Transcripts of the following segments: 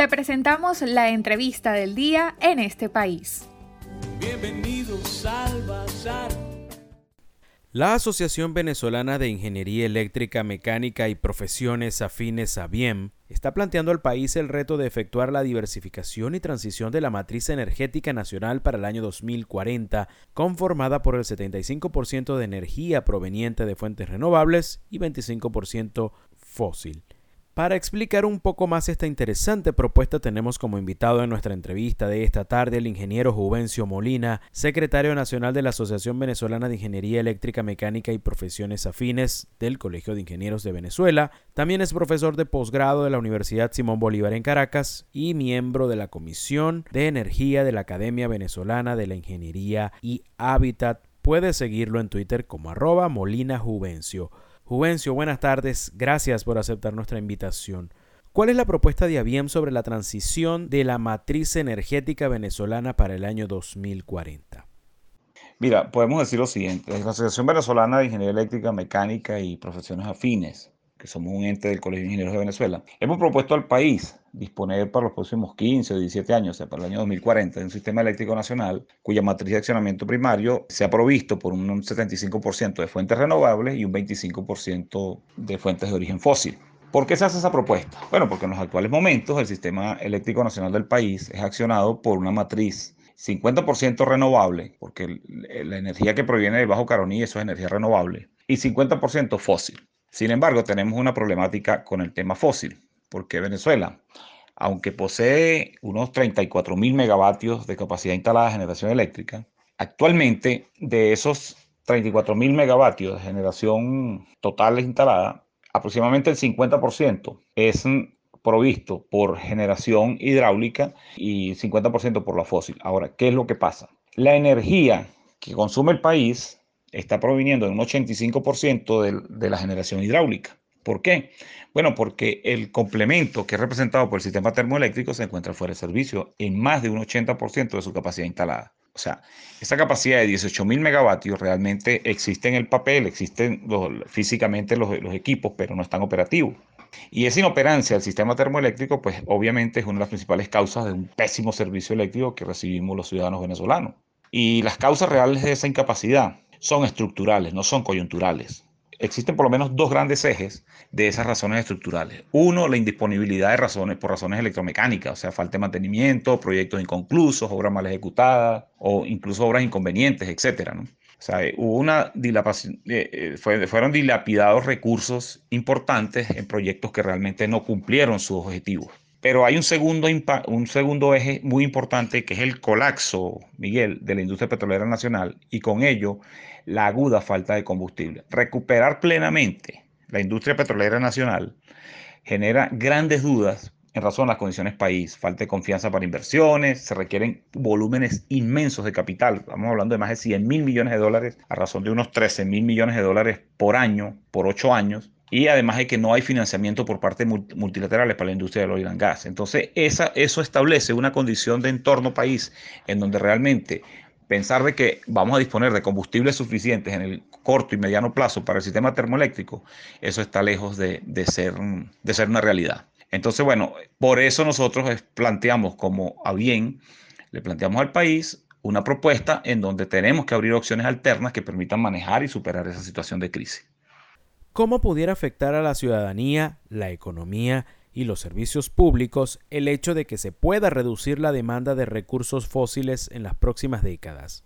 Te presentamos la entrevista del día en este país. Bienvenidos al Bazar. La Asociación Venezolana de Ingeniería Eléctrica, Mecánica y Profesiones Afines a BIEM está planteando al país el reto de efectuar la diversificación y transición de la matriz energética nacional para el año 2040, conformada por el 75% de energía proveniente de fuentes renovables y 25% fósil. Para explicar un poco más esta interesante propuesta tenemos como invitado en nuestra entrevista de esta tarde el ingeniero Juvencio Molina, secretario nacional de la Asociación Venezolana de Ingeniería Eléctrica, Mecánica y Profesiones Afines del Colegio de Ingenieros de Venezuela. También es profesor de posgrado de la Universidad Simón Bolívar en Caracas y miembro de la Comisión de Energía de la Academia Venezolana de la Ingeniería y Hábitat. Puede seguirlo en Twitter como arroba Molina Juvencio. Juvencio, buenas tardes. Gracias por aceptar nuestra invitación. ¿Cuál es la propuesta de ABIEM sobre la transición de la matriz energética venezolana para el año 2040? Mira, podemos decir lo siguiente. La Asociación Venezolana de Ingeniería Eléctrica, Mecánica y Profesiones Afines que somos un ente del Colegio de Ingenieros de Venezuela, hemos propuesto al país disponer para los próximos 15 o 17 años, o sea, para el año 2040, de un sistema eléctrico nacional cuya matriz de accionamiento primario sea provisto por un 75% de fuentes renovables y un 25% de fuentes de origen fósil. ¿Por qué se hace esa propuesta? Bueno, porque en los actuales momentos el sistema eléctrico nacional del país es accionado por una matriz 50% renovable, porque la energía que proviene del Bajo Caroní, eso es energía renovable, y 50% fósil. Sin embargo, tenemos una problemática con el tema fósil, porque Venezuela, aunque posee unos 34 mil megavatios de capacidad instalada de generación eléctrica, actualmente de esos 34 mil megavatios de generación total instalada, aproximadamente el 50% es provisto por generación hidráulica y 50% por la fósil. Ahora, ¿qué es lo que pasa? La energía que consume el país está proviniendo de un 85% de, de la generación hidráulica. ¿Por qué? Bueno, porque el complemento que es representado por el sistema termoeléctrico se encuentra fuera de servicio en más de un 80% de su capacidad instalada. O sea, esa capacidad de 18.000 megavatios realmente existe en el papel, existen físicamente los, los, equipos, pero no están operativos. Y esa inoperancia del sistema termoeléctrico, pues obviamente es una de las principales causas de un pésimo servicio eléctrico que recibimos los ciudadanos venezolanos. Y las causas reales de esa incapacidad son estructurales, no son coyunturales. Existen por lo menos dos grandes ejes de esas razones estructurales. Uno, la indisponibilidad de razones por razones electromecánicas, o sea, falta de mantenimiento, proyectos inconclusos, obras mal ejecutadas o incluso obras inconvenientes, etcétera. ¿no? O sea, hubo una eh, eh, fueron dilapidados recursos importantes en proyectos que realmente no cumplieron sus objetivos. Pero hay un segundo, un segundo eje muy importante que es el colapso, Miguel, de la industria petrolera nacional y con ello la aguda falta de combustible. Recuperar plenamente la industria petrolera nacional genera grandes dudas en razón de las condiciones país, falta de confianza para inversiones, se requieren volúmenes inmensos de capital, estamos hablando de más de 100 mil millones de dólares a razón de unos 13 mil millones de dólares por año, por ocho años, y además de que no hay financiamiento por parte multilaterales para la industria del oil and gas. Entonces, esa, eso establece una condición de entorno país en donde realmente pensar de que vamos a disponer de combustibles suficientes en el corto y mediano plazo para el sistema termoeléctrico, eso está lejos de, ser, de ser una realidad. Entonces, bueno, por eso nosotros planteamos como a bien, le planteamos al país una propuesta en donde tenemos que abrir opciones alternas que permitan manejar y superar esa situación de crisis. ¿Cómo pudiera afectar a la ciudadanía, la economía y los servicios públicos el hecho de que se pueda reducir la demanda de recursos fósiles en las próximas décadas?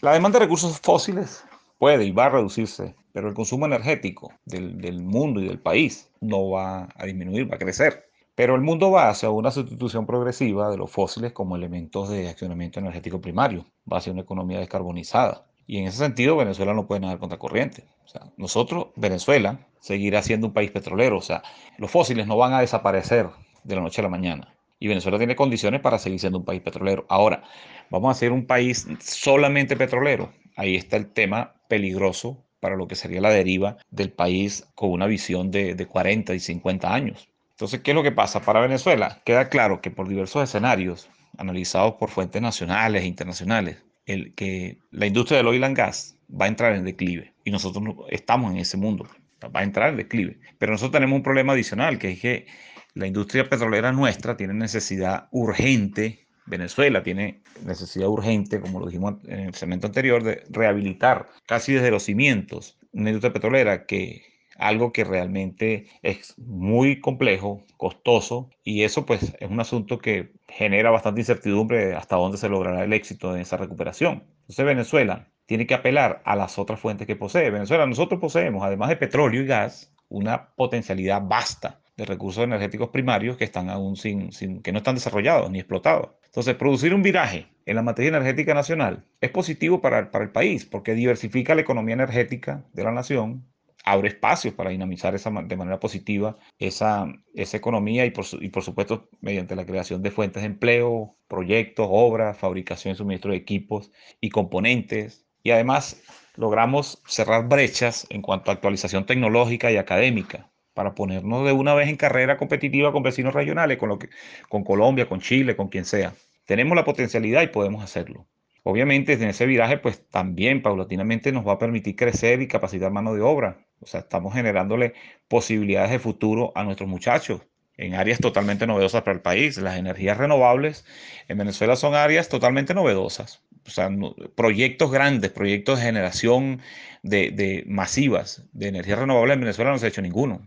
La demanda de recursos fósiles puede y va a reducirse, pero el consumo energético del, mundo y del país no va a disminuir, va a crecer. Pero el mundo va hacia una sustitución progresiva de los fósiles como elementos de accionamiento energético primario, va hacia una economía descarbonizada. Y en ese sentido, Venezuela no puede nadar contra corriente. O sea, nosotros, Venezuela, seguirá siendo un país petrolero. O sea, los fósiles no van a desaparecer de la noche a la mañana. Y Venezuela tiene condiciones para seguir siendo un país petrolero. Ahora, vamos a ser un país solamente petrolero. Ahí está el tema peligroso para lo que sería la deriva del país con una visión de, de 40 y 50 años. Entonces, ¿qué es lo que pasa? Para Venezuela queda claro que por diversos escenarios analizados por fuentes nacionales e internacionales, el, que la industria del oil and gas va a entrar en declive y nosotros estamos en ese mundo, va a entrar en declive. Pero nosotros tenemos un problema adicional, que es que la industria petrolera nuestra tiene necesidad urgente, Venezuela tiene necesidad urgente, como lo dijimos en el segmento anterior, de rehabilitar casi desde los cimientos una industria petrolera que algo que realmente es muy complejo, costoso, y eso pues es un asunto que genera bastante incertidumbre hasta dónde se logrará el éxito en esa recuperación. Entonces Venezuela tiene que apelar a las otras fuentes que posee. Venezuela, nosotros poseemos, además de petróleo y gas, una potencialidad vasta de recursos energéticos primarios que están aún sin, que no están desarrollados ni explotados. Entonces, producir un viraje en la materia energética nacional es positivo para el país porque diversifica la economía energética de la nación, abre espacios para dinamizar esa, de manera positiva esa, esa economía y por, y por supuesto mediante la creación de fuentes de empleo, proyectos, obras, fabricación y suministro de equipos y componentes. Y además logramos cerrar brechas en cuanto a actualización tecnológica y académica para ponernos de una vez en carrera competitiva con vecinos regionales, con, lo que, con Colombia, con Chile, con quien sea. Tenemos la potencialidad y podemos hacerlo. Obviamente, en ese viraje, pues también paulatinamente nos va a permitir crecer y capacitar mano de obra. O sea, estamos generándole posibilidades de futuro a nuestros muchachos en áreas totalmente novedosas para el país. Las energías renovables en Venezuela son áreas totalmente novedosas. O sea, proyectos grandes, proyectos de generación de, de masivas de energías renovables en Venezuela no se ha hecho ninguno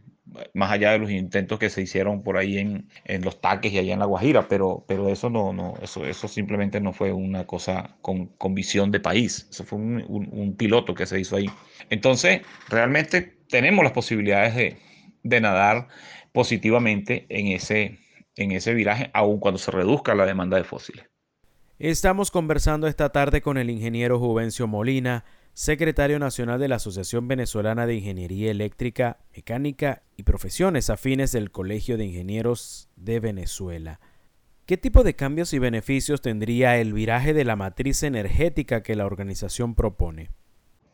más allá de los intentos que se hicieron por ahí en, en, los taques y allá en La Guajira, pero, pero eso no, no, eso, eso simplemente no fue una cosa con, con visión de país, eso fue un, un, piloto que se hizo ahí. Entonces, realmente tenemos las posibilidades de, de nadar positivamente en ese, en ese viraje, aun cuando se reduzca la demanda de fósiles. Estamos conversando esta tarde con el ingeniero Juvencio Molina, secretario nacional de la Asociación Venezolana de Ingeniería Eléctrica, Mecánica y Profesiones Afines del Colegio de Ingenieros de Venezuela. ¿Qué tipo de cambios y beneficios tendría el viraje de la matriz energética que la organización propone?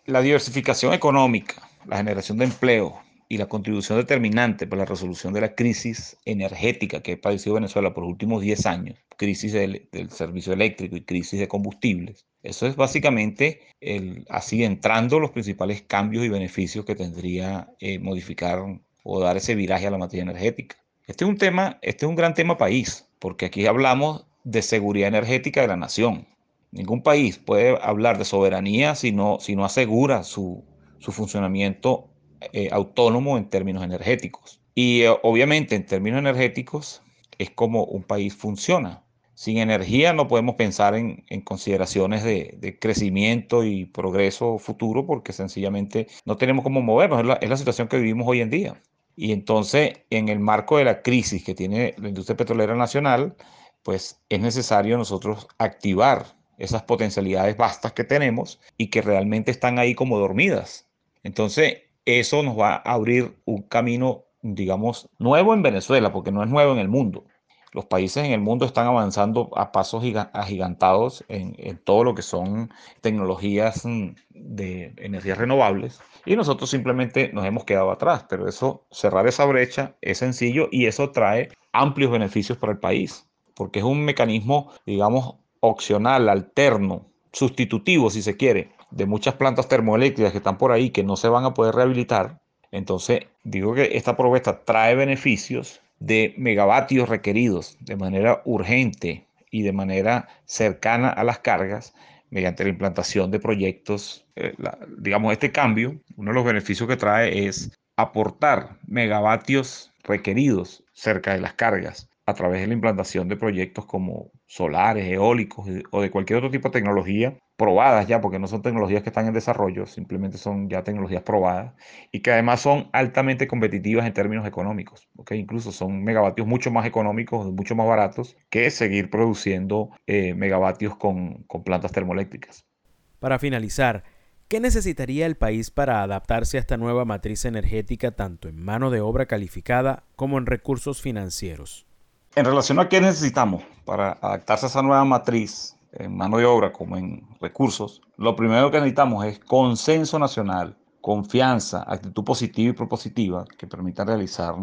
La diversificación económica, la generación de empleo y la contribución determinante para la resolución de la crisis energética que ha padecido Venezuela por los últimos 10 años, crisis del, servicio eléctrico y crisis de combustibles, eso es básicamente el, así entrando los principales cambios y beneficios que tendría eh, modificar o dar ese viraje a la materia energética. Este es un tema, este es un gran tema país, porque aquí hablamos de seguridad energética de la nación. Ningún país puede hablar de soberanía si no, si no asegura su, su funcionamiento eh, autónomo en términos energéticos. Y eh, obviamente en términos energéticos es como un país funciona. Sin energía no podemos pensar en, consideraciones de, crecimiento y progreso futuro porque sencillamente no tenemos cómo movernos. Es la, situación que vivimos hoy en día. Y entonces, en el marco de la crisis que tiene la industria petrolera nacional, pues es necesario nosotros activar esas potencialidades vastas que tenemos y que realmente están ahí como dormidas. Entonces, eso nos va a abrir un camino, digamos, nuevo en Venezuela, porque no es nuevo en el mundo. Los países en el mundo están avanzando a pasos agigantados en, en, todo lo que son tecnologías mm, de energías renovables y nosotros simplemente nos hemos quedado atrás, pero eso, cerrar esa brecha es sencillo y eso trae amplios beneficios para el país, porque es un mecanismo, digamos, opcional, alterno, sustitutivo, si se quiere, de muchas plantas termoeléctricas que están por ahí que no se van a poder rehabilitar. Entonces, digo que esta propuesta trae beneficios de megavatios requeridos de manera urgente y de manera cercana a las cargas mediante la implantación de proyectos. Eh, digamos, este cambio, uno de los beneficios que trae es aportar megavatios requeridos cerca de las cargas a través de la implantación de proyectos como solares, eólicos o de cualquier otro tipo de tecnología probadas ya, porque no son tecnologías que están en desarrollo, simplemente son ya tecnologías probadas y que además son altamente competitivas en términos económicos. ¿okay? Incluso son megavatios mucho más económicos, mucho más baratos que seguir produciendo eh, megavatios con, con plantas termoeléctricas. Para finalizar, ¿Qué necesitaría el país para adaptarse a esta nueva matriz energética tanto en mano de obra calificada como en recursos financieros? En relación a qué necesitamos para adaptarse a esa nueva matriz, en mano de obra como en recursos, lo primero que necesitamos es consenso nacional, confianza, actitud positiva y propositiva que permita realizar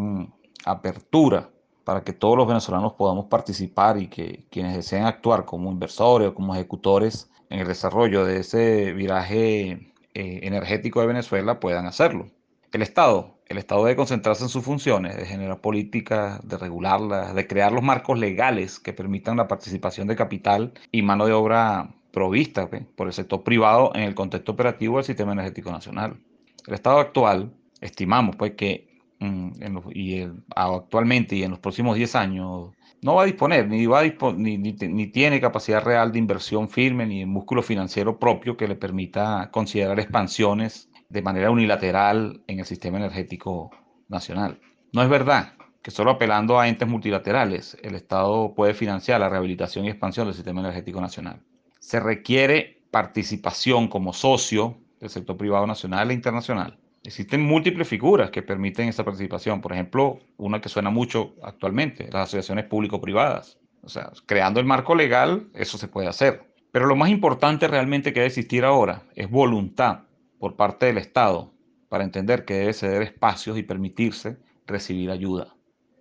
apertura para que todos los venezolanos podamos participar y que quienes deseen actuar como inversores o como ejecutores en el desarrollo de ese viraje eh, energético de Venezuela puedan hacerlo. El Estado el Estado debe concentrarse en sus funciones, de generar políticas, de regularlas, de crear los marcos legales que permitan la participación de capital y mano de obra provista por el sector privado en el contexto operativo del sistema energético nacional. El estado actual, estimamos pues que mm, y actualmente y en los próximos 10 años no va a disponer, ni, va ni, ni, tiene capacidad real de inversión firme, ni músculo financiero propio que le permita considerar expansiones de manera unilateral en el sistema energético nacional. No es verdad que solo apelando a entes multilaterales el Estado puede financiar la rehabilitación y expansión del sistema energético nacional se requiere participación como socio del sector privado nacional e internacional. Existen múltiples figuras que permiten esa participación. Por ejemplo, una que suena mucho actualmente, las asociaciones público-privadas. O sea, creando el marco legal, eso se puede hacer. Pero lo más importante realmente que debe existir ahora es voluntad por parte del Estado para entender que debe ceder espacios y permitirse recibir ayuda.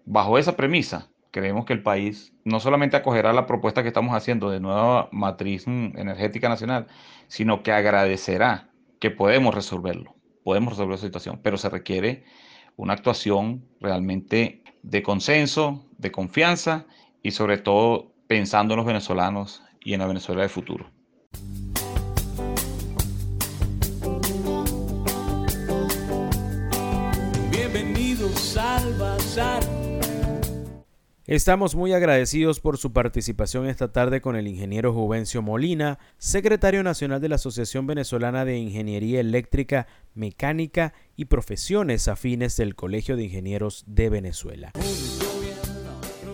Bajo esa premisa, creemos que el país no solamente acogerá la propuesta que estamos haciendo de nueva matriz energética nacional, sino que agradecerá que podemos resolverlo, podemos resolver la situación, pero se requiere una actuación realmente de consenso, de confianza y sobre todo pensando en los venezolanos y en la Venezuela del futuro. Estamos muy agradecidos por su participación esta tarde con el ingeniero Juvencio Molina, secretario nacional de la Asociación Venezolana de Ingeniería Eléctrica, Mecánica y Profesiones Afines del Colegio de Ingenieros de Venezuela.